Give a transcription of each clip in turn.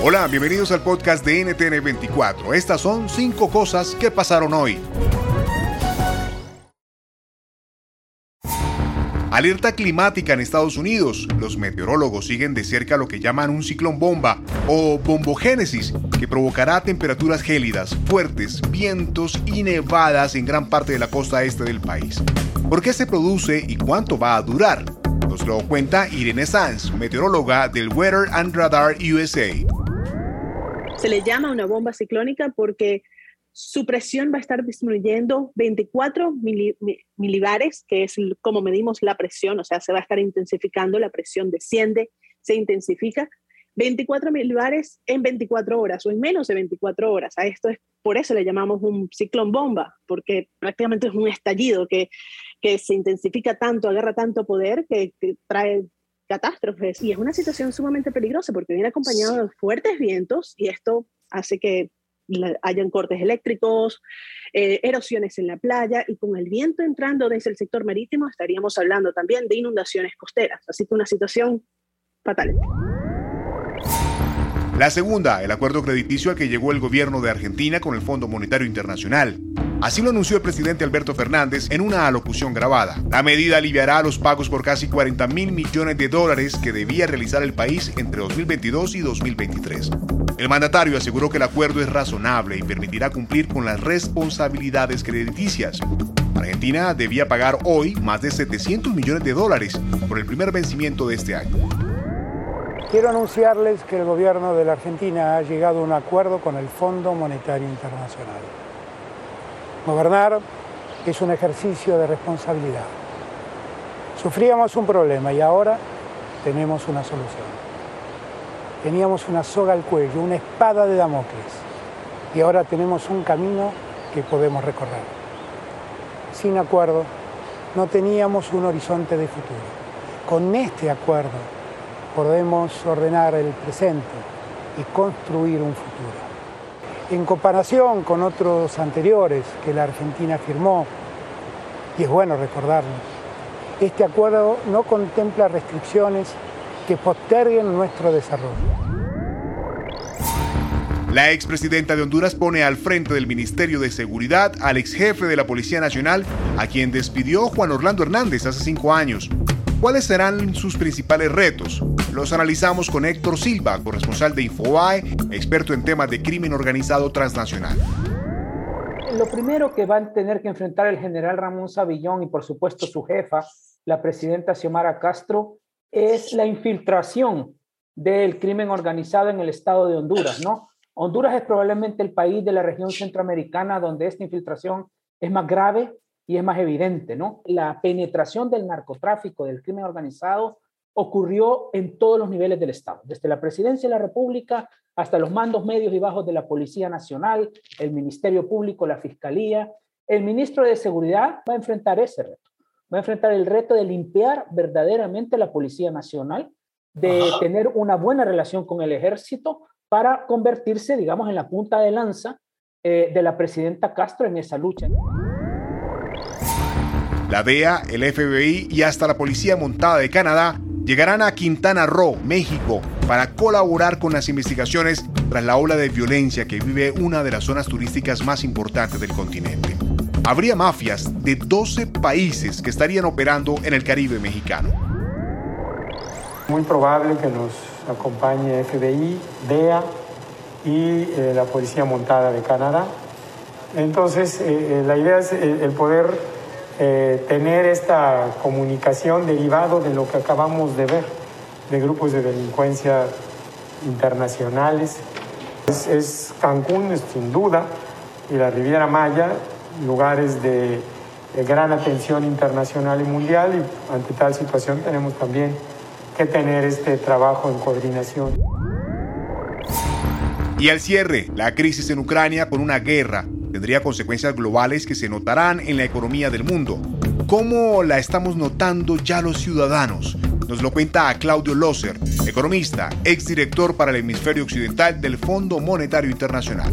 Hola, bienvenidos al podcast de NTN24. Estas son cinco cosas que pasaron hoy. Alerta climática en Estados Unidos. Los meteorólogos siguen de cerca lo que llaman un ciclón bomba o bombogénesis, que provocará temperaturas gélidas, fuertes, vientos y nevadas en gran parte de la costa este del país. ¿Por qué se produce y cuánto va a durar? Nos lo cuenta Irene Sanz, meteoróloga del Weather and Radar USA. Se le llama una bomba ciclónica porque su presión va a estar disminuyendo 24 milibares, que es como medimos la presión, o sea, se va a estar intensificando, la presión desciende, se intensifica. 24 milibares en 24 horas o en menos de 24 horas. A esto es por eso le llamamos un ciclón bomba, porque prácticamente es un estallido que, que se intensifica tanto, agarra tanto poder que trae catástrofes. Y es una situación sumamente peligrosa porque viene acompañado de fuertes vientos y esto hace que hayan cortes eléctricos, eh, erosiones en la playa y con el viento entrando desde el sector marítimo estaríamos hablando también de inundaciones costeras. Así que una situación fatal. La segunda, el acuerdo crediticio al que llegó el gobierno de Argentina con el Fondo Monetario Internacional. Así lo anunció el presidente Alberto Fernández en una alocución grabada. La medida aliviará los pagos por casi 40 mil millones de dólares que debía realizar el país entre 2022 y 2023. El mandatario aseguró que el acuerdo es razonable y permitirá cumplir con las responsabilidades crediticias. Argentina debía pagar hoy más de 700 millones de dólares por el primer vencimiento de este año. Quiero anunciarles que el gobierno de la Argentina ha llegado a un acuerdo con el Fondo Monetario Internacional. Gobernar es un ejercicio de responsabilidad. Sufríamos un problema y ahora tenemos una solución. Teníamos una soga al cuello, una espada de Damocles y ahora tenemos un camino que podemos recorrer. Sin acuerdo, no teníamos un horizonte de futuro. Con este acuerdo, podemos ordenar el presente y construir un futuro. En comparación con otros anteriores que la Argentina firmó, y es bueno recordarlo, este acuerdo no contempla restricciones que posterguen nuestro desarrollo. La expresidenta de Honduras pone al frente del Ministerio de Seguridad al ex jefe de la Policía Nacional, a quien despidió Juan Orlando Hernández hace cinco años. ¿Cuáles serán sus principales retos? Los analizamos con Héctor Silva, corresponsal de Infobae, experto en temas de crimen organizado transnacional. Lo primero que van a tener que enfrentar el general Ramón Savillón y por supuesto su jefa, la presidenta Xiomara Castro, es la infiltración del crimen organizado en el estado de Honduras, ¿no? Honduras es probablemente el país de la región centroamericana donde esta infiltración es más grave y es más evidente, ¿no? La penetración del narcotráfico, del crimen organizado, ocurrió en todos los niveles del Estado, desde la presidencia de la República hasta los mandos medios y bajos de la Policía Nacional, el Ministerio Público, la Fiscalía. El ministro de Seguridad va a enfrentar ese reto, va a enfrentar el reto de limpiar verdaderamente la Policía Nacional, de tener una buena relación con el ejército para convertirse, digamos, en la punta de lanza eh, de la presidenta Castro en esa lucha. La DEA, el FBI y hasta la Policía Montada de Canadá llegarán a Quintana Roo, México, para colaborar con las investigaciones tras la ola de violencia que vive una de las zonas turísticas más importantes del continente. Habría mafias de 12 países que estarían operando en el Caribe mexicano. Muy probable que nos acompañe FBI, DEA y eh, la Policía Montada de Canadá. Entonces, eh, la idea es el poder tener esta comunicación derivado de lo que acabamos de ver, de grupos de delincuencia internacionales. Es, Cancún, sin duda, y la Riviera Maya, lugares de, de gran atención internacional y mundial, y ante tal situación tenemos también que tener este trabajo en coordinación. Y al cierre, la crisis en Ucrania con una guerra tendría consecuencias globales que se notarán en la economía del mundo. ¿Cómo la estamos notando ya los ciudadanos? Nos lo cuenta Claudio Loser, economista, exdirector para el hemisferio occidental del Fondo Monetario Internacional.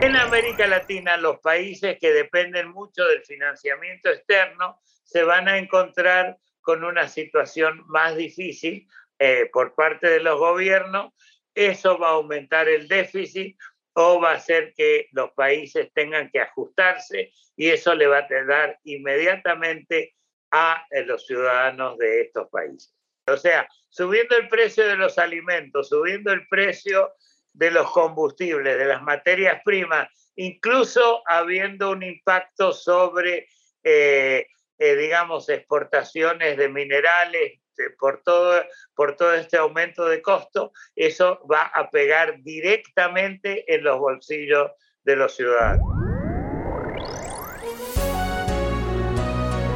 En América Latina, los países que dependen mucho del financiamiento externo se van a encontrar con una situación más difícil eh, por parte de los gobiernos. Eso va a aumentar el déficit o va a hacer que los países tengan que ajustarse y eso le va a dar inmediatamente a eh, los ciudadanos de estos países. O sea, subiendo el precio de los alimentos, subiendo el precio de los combustibles, de las materias primas, incluso habiendo un impacto sobre eh, eh, digamos, exportaciones de minerales por todo, por todo este aumento de costo, eso va a pegar directamente en los bolsillos de los ciudadanos.